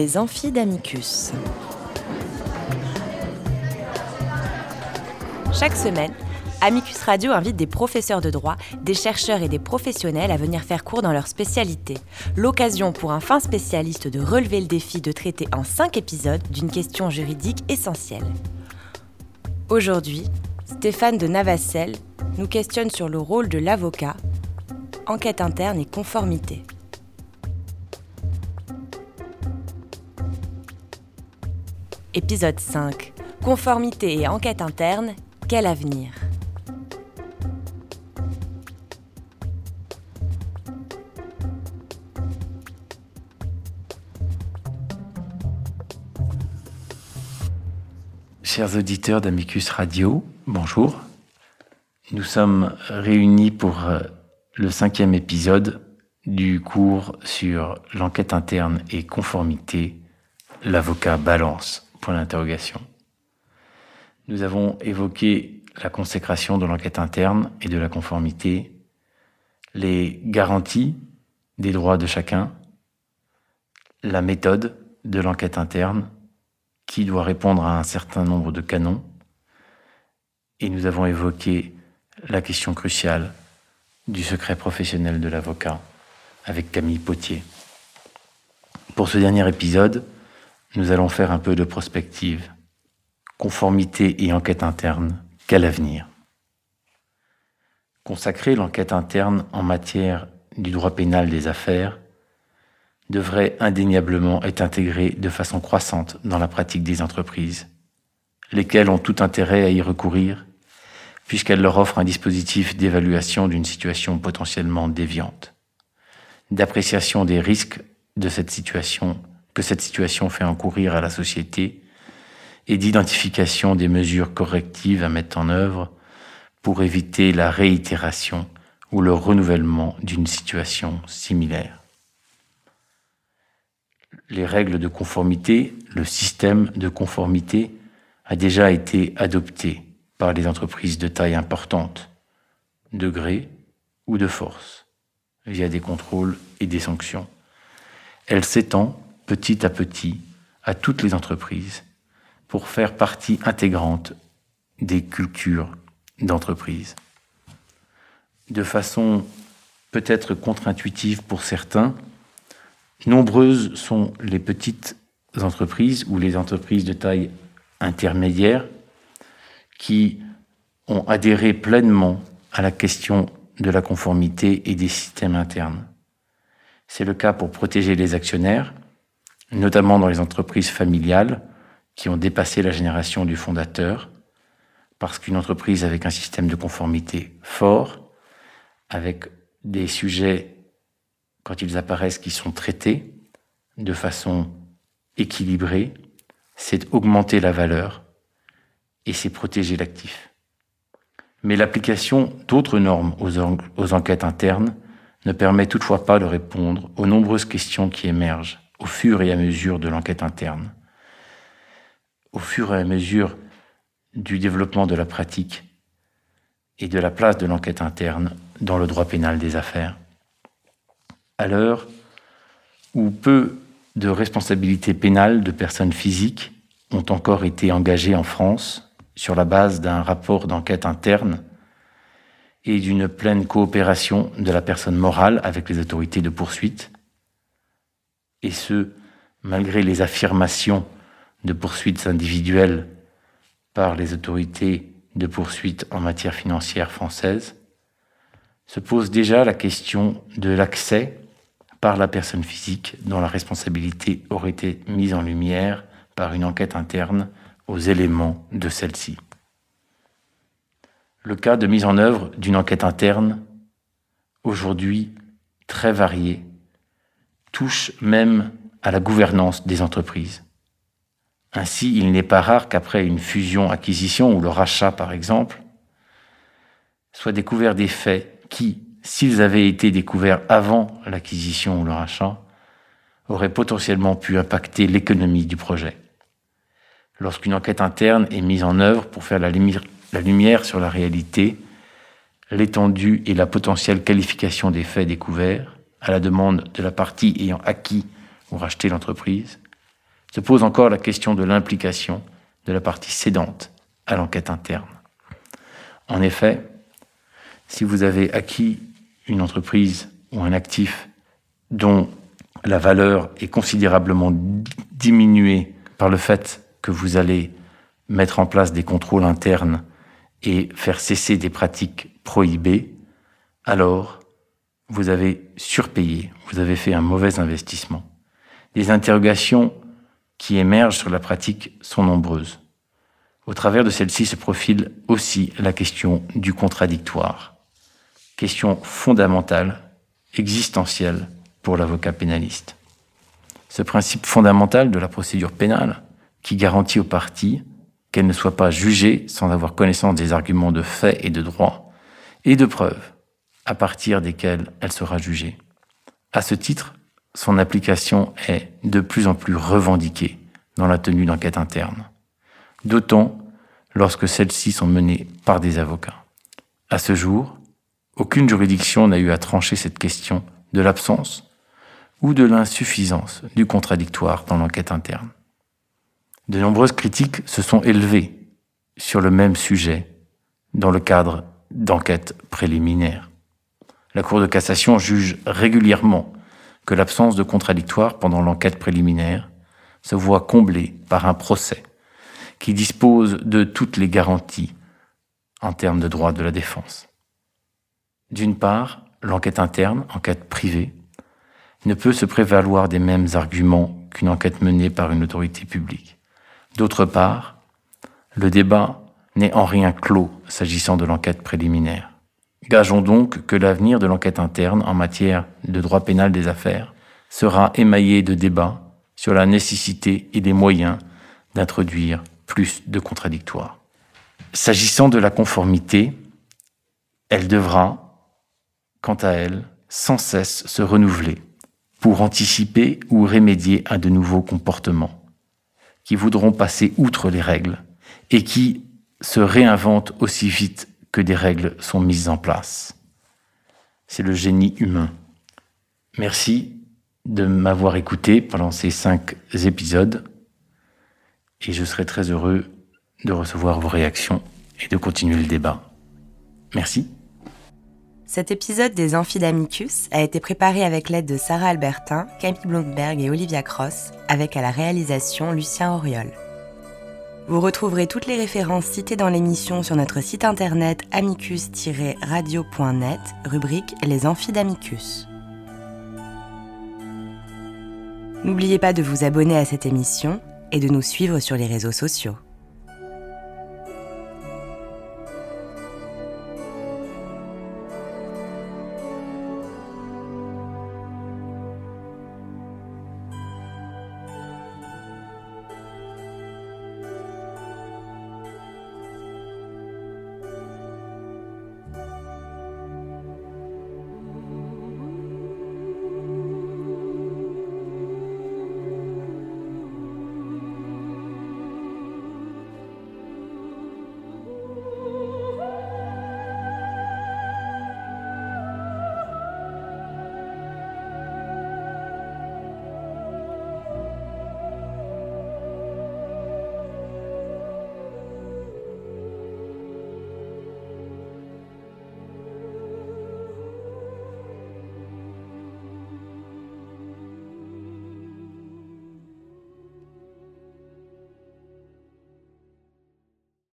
Les amphis d'Amicus. Chaque semaine, Amicus Radio invite des professeurs de droit, des chercheurs et des professionnels à venir faire cours dans leur spécialité. L'occasion pour un fin spécialiste de relever le défi de traiter en cinq épisodes d'une question juridique essentielle. Aujourd'hui, Stéphane de Navacelle nous questionne sur le rôle de l'avocat, enquête interne et conformité. Épisode 5. Conformité et enquête interne, quel avenir? Chers auditeurs d'Amicus Radio, bonjour. Nous sommes réunis pour euh, le cinquième épisode du cours sur l'enquête interne et conformité, l'avocat balance Point d'interrogation. Nous avons évoqué la consécration de l'enquête interne et de la conformité, les garanties des droits de chacun, la méthode de l'enquête interne, qui doit répondre à un certain nombre de canons, et nous avons évoqué la question cruciale du secret professionnel de l'avocat avec Camille Potier. Pour ce dernier épisode, nous allons faire un peu de prospective. Conformité et enquête interne, quel avenir Consacrer l'enquête interne en matière du droit pénal des affaires devrait indéniablement être intégré de façon croissante dans la pratique des entreprises, lesquelles ont tout intérêt à y recourir, puisqu'elle leur offre un dispositif d'évaluation d'une situation potentiellement déviante, d'appréciation des risques de cette situation que cette situation fait encourir à la société et d'identification des mesures correctives à mettre en œuvre pour éviter la réitération ou le renouvellement d'une situation similaire. Les règles de conformité, le système de conformité a déjà été adopté par les entreprises de taille importante, de gré ou de force, via des contrôles et des sanctions. Elle s'étend petit à petit à toutes les entreprises pour faire partie intégrante des cultures d'entreprise. De façon peut-être contre-intuitive pour certains, nombreuses sont les petites entreprises ou les entreprises de taille intermédiaire qui ont adhéré pleinement à la question de la conformité et des systèmes internes. C'est le cas pour protéger les actionnaires, notamment dans les entreprises familiales qui ont dépassé la génération du fondateur, parce qu'une entreprise avec un système de conformité fort, avec des sujets, quand ils apparaissent, qui sont traités de façon équilibrée, c'est augmenter la valeur et c'est protéger l'actif. Mais l'application d'autres normes aux, enquêtes internes ne permet toutefois pas de répondre aux nombreuses questions qui émergent au fur et à mesure de l'enquête interne, au fur et à mesure du développement de la pratique et de la place de l'enquête interne dans le droit pénal des affaires. À l'heure où peu de responsabilités pénales de personnes physiques ont encore été engagées en France sur la base d'un rapport d'enquête interne et d'une pleine coopération de la personne morale avec les autorités de poursuite, et ce, malgré les affirmations de poursuites individuelles par les autorités de poursuite en matière financière française, se pose déjà la question de l'accès par la personne physique dont la responsabilité aurait été mise en lumière par une enquête interne aux éléments de celle-ci. Le cas de mise en œuvre d'une enquête interne, aujourd'hui très varié, touche même à la gouvernance des entreprises. Ainsi, il n'est pas rare qu'après une fusion-acquisition ou le rachat, par exemple, soient découverts des faits qui, s'ils avaient été découverts avant l'acquisition ou le rachat, auraient potentiellement pu impacter l'économie du projet. Lorsqu'une enquête interne est mise en œuvre pour faire la lumière, la lumière sur la réalité, l'étendue et la potentielle qualification des faits découverts, à la demande de la partie ayant acquis ou racheté l'entreprise, Se pose encore la question de l'implication de la partie cédante à l'enquête interne. En effet, si vous avez acquis une entreprise ou un actif dont la valeur est considérablement diminuée par le fait que vous allez mettre en place des contrôles internes et faire cesser des pratiques prohibées, alors vous avez surpayé, vous avez fait un mauvais investissement. Les interrogations qui émergent sur la pratique sont nombreuses. Au travers de celle-ci se profile aussi la question du contradictoire, question fondamentale, existentielle pour l'avocat pénaliste. Ce principe fondamental de la procédure pénale, qui garantit aux parties qu'elles ne soient pas jugées sans avoir connaissance des arguments de fait et de droit, et de preuves, à partir desquelles elle sera jugée. À ce titre, son application est de plus en plus revendiquée dans la tenue d'enquêtes internes, d'autant lorsque celles-ci sont menées par des avocats. À ce jour, aucune juridiction n'a eu à trancher cette question de l'absence ou de l'insuffisance du contradictoire dans l'enquête interne. De nombreuses critiques se sont élevées sur le même sujet dans le cadre d'enquêtes préliminaires. La Cour de cassation juge régulièrement que l'absence de contradictoire pendant l'enquête préliminaire se voit comblée par un procès qui dispose de toutes les garanties en termes de droit de la défense. D'une part, l'enquête interne, enquête privée, ne peut se prévaloir des mêmes arguments qu'une enquête menée par une autorité publique. D'autre part, le débat n'est en rien clos s'agissant de l'enquête préliminaire. Gageons donc que l'avenir de l'enquête interne en matière de droit pénal des affaires sera émaillé de débats sur la nécessité et des moyens d'introduire plus de contradictoires. S'agissant de la conformité, elle devra, quant à elle, sans cesse se renouveler pour anticiper ou remédier à de nouveaux comportements qui voudront passer outre les règles et qui se réinventent aussi vite que des règles sont mises en place. C'est le génie humain. Merci de m'avoir écouté pendant ces cinq épisodes et je serai très heureux de recevoir vos réactions et de continuer le débat. Merci. Cet épisode des Amphidamicus a été préparé avec l'aide de Sarah Albertin, Camille Blomberg et Olivia Cross, avec à la réalisation Lucien Auriol. Vous retrouverez toutes les références citées dans l'émission sur notre site internet amicus-radio.net, rubrique Les Amphidamicus. N'oubliez pas de vous abonner à cette émission et de nous suivre sur les réseaux sociaux.